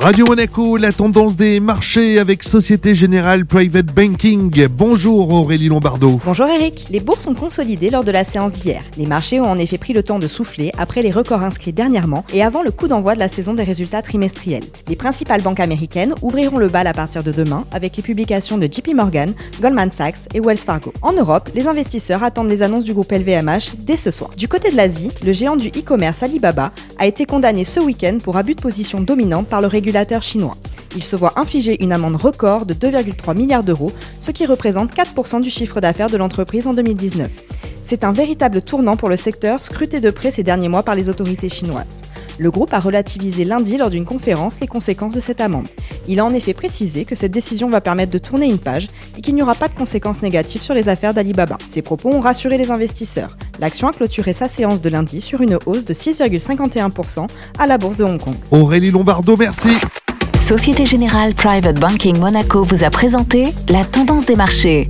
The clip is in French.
Radio Monaco, la tendance des marchés avec Société Générale Private Banking. Bonjour Aurélie Lombardo. Bonjour Eric. Les bourses ont consolidé lors de la séance d'hier. Les marchés ont en effet pris le temps de souffler après les records inscrits dernièrement et avant le coup d'envoi de la saison des résultats trimestriels. Les principales banques américaines ouvriront le bal à partir de demain avec les publications de JP Morgan, Goldman Sachs et Wells Fargo. En Europe, les investisseurs attendent les annonces du groupe LVMH dès ce soir. Du côté de l'Asie, le géant du e-commerce Alibaba a été condamné ce week-end pour abus de position dominante par le régulateur Il se voit infliger une amende record de 2,3 milliards d'euros, ce qui représente 4% du chiffre d'affaires de l'entreprise en 2019. C'est un véritable tournant pour le secteur scruté de près ces derniers mois par les autorités chinoises. Le groupe a relativisé lundi lors d'une conférence les conséquences de cette amende. Il a en effet précisé que cette décision va permettre de tourner une page et qu'il n'y aura pas de conséquences négatives sur les affaires d'Alibaba. Ces propos ont rassuré les investisseurs. L'action a clôturé sa séance de lundi sur une hausse de 6,51% à la bourse de Hong Kong. Aurélie Lombardo, merci. Société Générale Private Banking Monaco vous a présenté la tendance des marchés.